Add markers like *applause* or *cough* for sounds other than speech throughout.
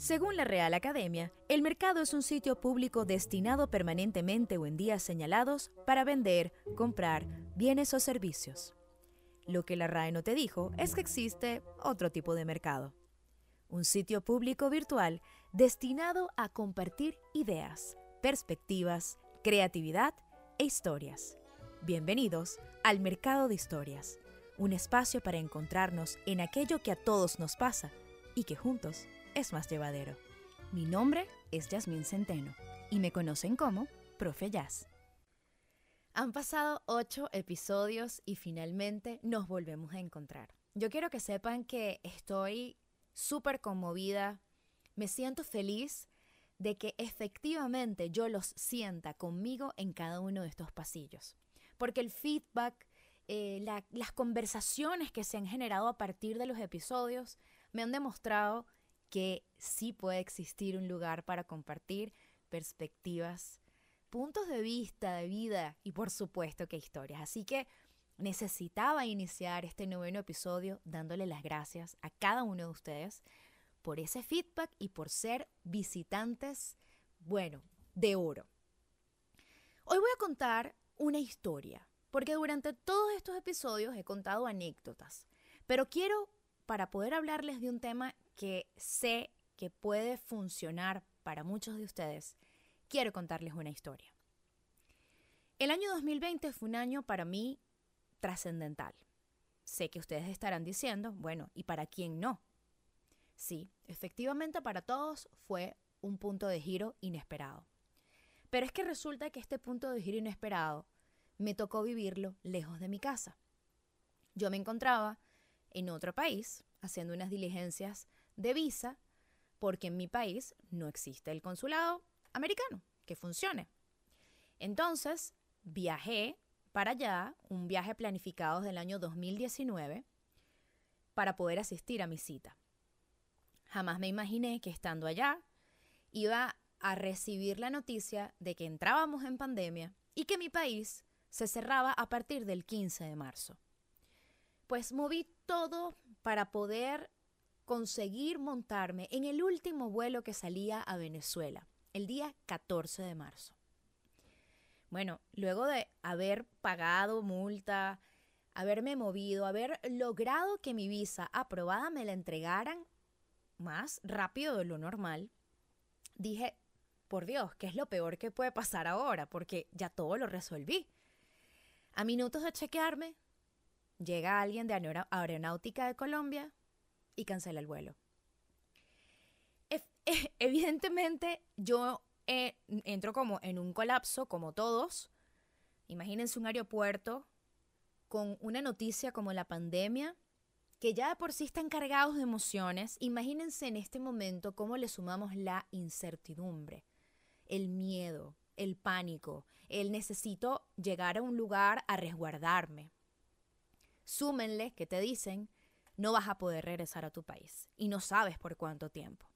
Según la Real Academia, el mercado es un sitio público destinado permanentemente o en días señalados para vender, comprar bienes o servicios. Lo que la RAE no te dijo es que existe otro tipo de mercado. Un sitio público virtual destinado a compartir ideas, perspectivas, creatividad e historias. Bienvenidos al Mercado de Historias, un espacio para encontrarnos en aquello que a todos nos pasa y que juntos es más llevadero. Mi nombre es Yasmín Centeno y me conocen como Profe Jazz. Han pasado ocho episodios y finalmente nos volvemos a encontrar. Yo quiero que sepan que estoy súper conmovida, me siento feliz de que efectivamente yo los sienta conmigo en cada uno de estos pasillos. Porque el feedback, eh, las conversaciones que se han generado a partir de los episodios me han demostrado que sí puede existir un lugar para compartir perspectivas, puntos de vista, de vida y por supuesto que historias. Así que necesitaba iniciar este noveno episodio dándole las gracias a cada uno de ustedes por ese feedback y por ser visitantes, bueno, de oro. Hoy voy a contar una historia, porque durante todos estos episodios he contado anécdotas, pero quiero, para poder hablarles de un tema que sé que puede funcionar para muchos de ustedes, quiero contarles una historia. El año 2020 fue un año para mí trascendental. Sé que ustedes estarán diciendo, bueno, ¿y para quién no? Sí, efectivamente para todos fue un punto de giro inesperado. Pero es que resulta que este punto de giro inesperado me tocó vivirlo lejos de mi casa. Yo me encontraba en otro país haciendo unas diligencias de visa porque en mi país no existe el consulado americano que funcione. Entonces, viajé para allá, un viaje planificado del año 2019, para poder asistir a mi cita. Jamás me imaginé que estando allá iba a recibir la noticia de que entrábamos en pandemia y que mi país se cerraba a partir del 15 de marzo. Pues moví todo para poder conseguir montarme en el último vuelo que salía a Venezuela, el día 14 de marzo. Bueno, luego de haber pagado multa, haberme movido, haber logrado que mi visa aprobada me la entregaran más rápido de lo normal, dije, por Dios, ¿qué es lo peor que puede pasar ahora? Porque ya todo lo resolví. A minutos de chequearme, llega alguien de Aeronáutica de Colombia y cancela el vuelo. *laughs* Evidentemente yo eh, entro como en un colapso, como todos. Imagínense un aeropuerto con una noticia como la pandemia, que ya de por sí están cargados de emociones. Imagínense en este momento cómo le sumamos la incertidumbre, el miedo, el pánico, el necesito llegar a un lugar a resguardarme. Súmenle que te dicen no vas a poder regresar a tu país y no sabes por cuánto tiempo.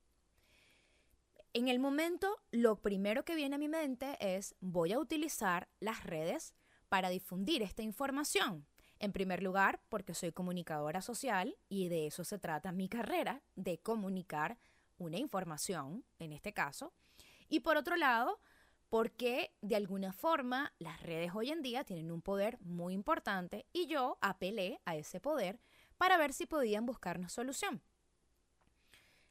En el momento, lo primero que viene a mi mente es voy a utilizar las redes para difundir esta información. En primer lugar, porque soy comunicadora social y de eso se trata mi carrera, de comunicar una información, en este caso. Y por otro lado, porque de alguna forma las redes hoy en día tienen un poder muy importante y yo apelé a ese poder para ver si podían buscarnos solución.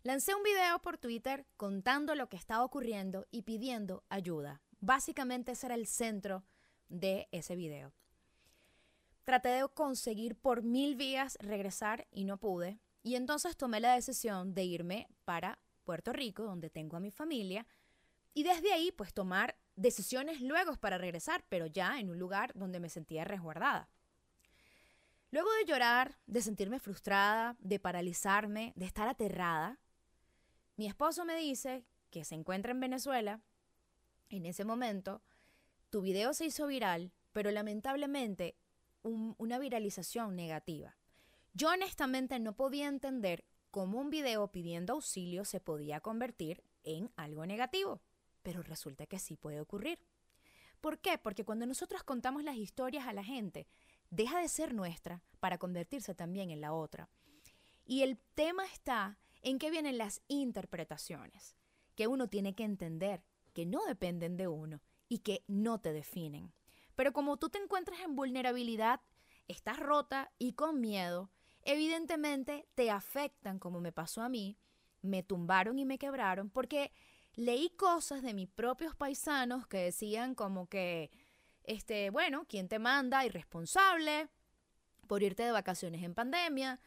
Lancé un video por Twitter contando lo que estaba ocurriendo y pidiendo ayuda. Básicamente ese era el centro de ese video. Traté de conseguir por mil vías regresar y no pude. Y entonces tomé la decisión de irme para Puerto Rico, donde tengo a mi familia, y desde ahí pues tomar decisiones luego para regresar, pero ya en un lugar donde me sentía resguardada. Luego de llorar, de sentirme frustrada, de paralizarme, de estar aterrada, mi esposo me dice que se encuentra en Venezuela. En ese momento, tu video se hizo viral, pero lamentablemente una viralización negativa. Yo honestamente no podía entender cómo un video pidiendo auxilio se podía convertir en algo negativo, pero resulta que sí puede ocurrir. ¿Por qué? Porque cuando nosotros contamos las historias a la gente, deja de ser nuestra para convertirse también en la otra. Y el tema está ¿En qué vienen las interpretaciones? Que uno tiene que entender que no dependen de uno y que no te definen. Pero como tú te encuentras en vulnerabilidad, estás rota y con miedo, evidentemente te afectan como me pasó a mí, me tumbaron y me quebraron porque leí cosas de mis propios paisanos que decían como que, este, bueno, ¿quién te manda? Irresponsable por irte de vacaciones en pandemia.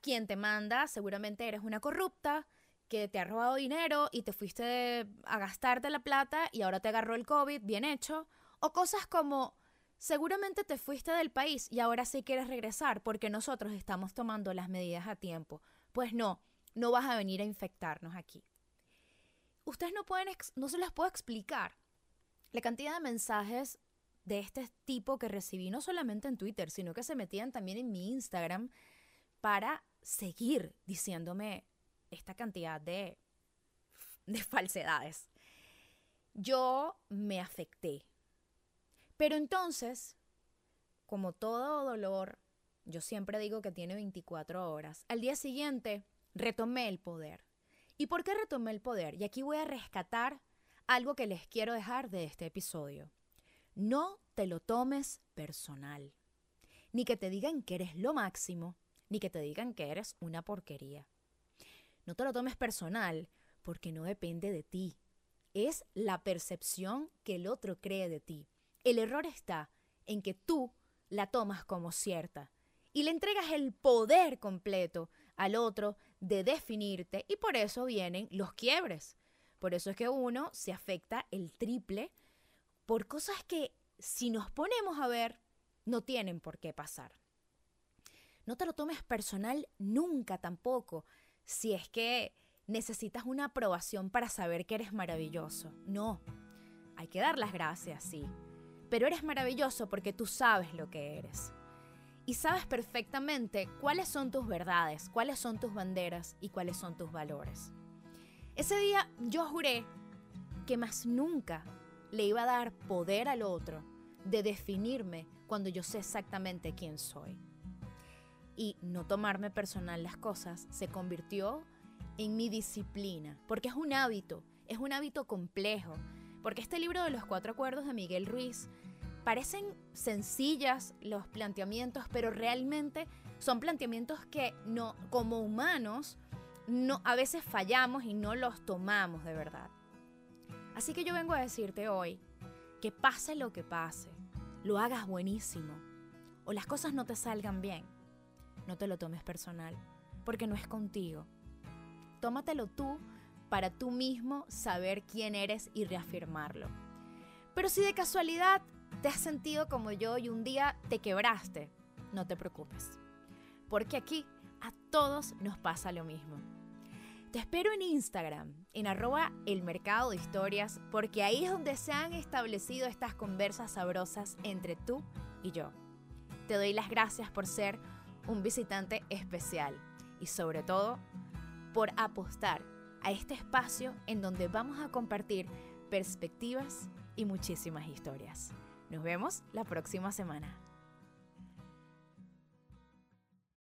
¿Quién te manda? Seguramente eres una corrupta que te ha robado dinero y te fuiste a gastarte la plata y ahora te agarró el COVID, bien hecho. O cosas como, seguramente te fuiste del país y ahora sí quieres regresar porque nosotros estamos tomando las medidas a tiempo. Pues no, no vas a venir a infectarnos aquí ustedes no pueden, no se las puedo explicar. La cantidad de mensajes de este tipo que recibí, no solamente en Twitter, sino que se metían también en mi Instagram para seguir diciéndome esta cantidad de, de falsedades. Yo me afecté. Pero entonces, como todo dolor, yo siempre digo que tiene 24 horas, al día siguiente retomé el poder. ¿Y por qué retomé el poder? Y aquí voy a rescatar algo que les quiero dejar de este episodio. No te lo tomes personal. Ni que te digan que eres lo máximo, ni que te digan que eres una porquería. No te lo tomes personal porque no depende de ti. Es la percepción que el otro cree de ti. El error está en que tú la tomas como cierta y le entregas el poder completo al otro de definirte y por eso vienen los quiebres. Por eso es que uno se afecta el triple por cosas que si nos ponemos a ver no tienen por qué pasar. No te lo tomes personal nunca tampoco si es que necesitas una aprobación para saber que eres maravilloso. No, hay que dar las gracias, sí. Pero eres maravilloso porque tú sabes lo que eres y sabes perfectamente cuáles son tus verdades, cuáles son tus banderas y cuáles son tus valores. Ese día yo juré que más nunca le iba a dar poder al otro de definirme cuando yo sé exactamente quién soy. Y no tomarme personal las cosas se convirtió en mi disciplina, porque es un hábito, es un hábito complejo, porque este libro de los cuatro acuerdos de Miguel Ruiz parecen sencillas los planteamientos, pero realmente son planteamientos que no, como humanos, no, a veces fallamos y no los tomamos de verdad. Así que yo vengo a decirte hoy que pase lo que pase, lo hagas buenísimo o las cosas no te salgan bien, no te lo tomes personal, porque no es contigo. Tómatelo tú para tú mismo saber quién eres y reafirmarlo. Pero si de casualidad te has sentido como yo y un día te quebraste, no te preocupes. Porque aquí a todos nos pasa lo mismo. Te espero en Instagram, en arroba el mercado de historias, porque ahí es donde se han establecido estas conversas sabrosas entre tú y yo. Te doy las gracias por ser un visitante especial y sobre todo por apostar a este espacio en donde vamos a compartir perspectivas y muchísimas historias. Nos vemos la próxima semana.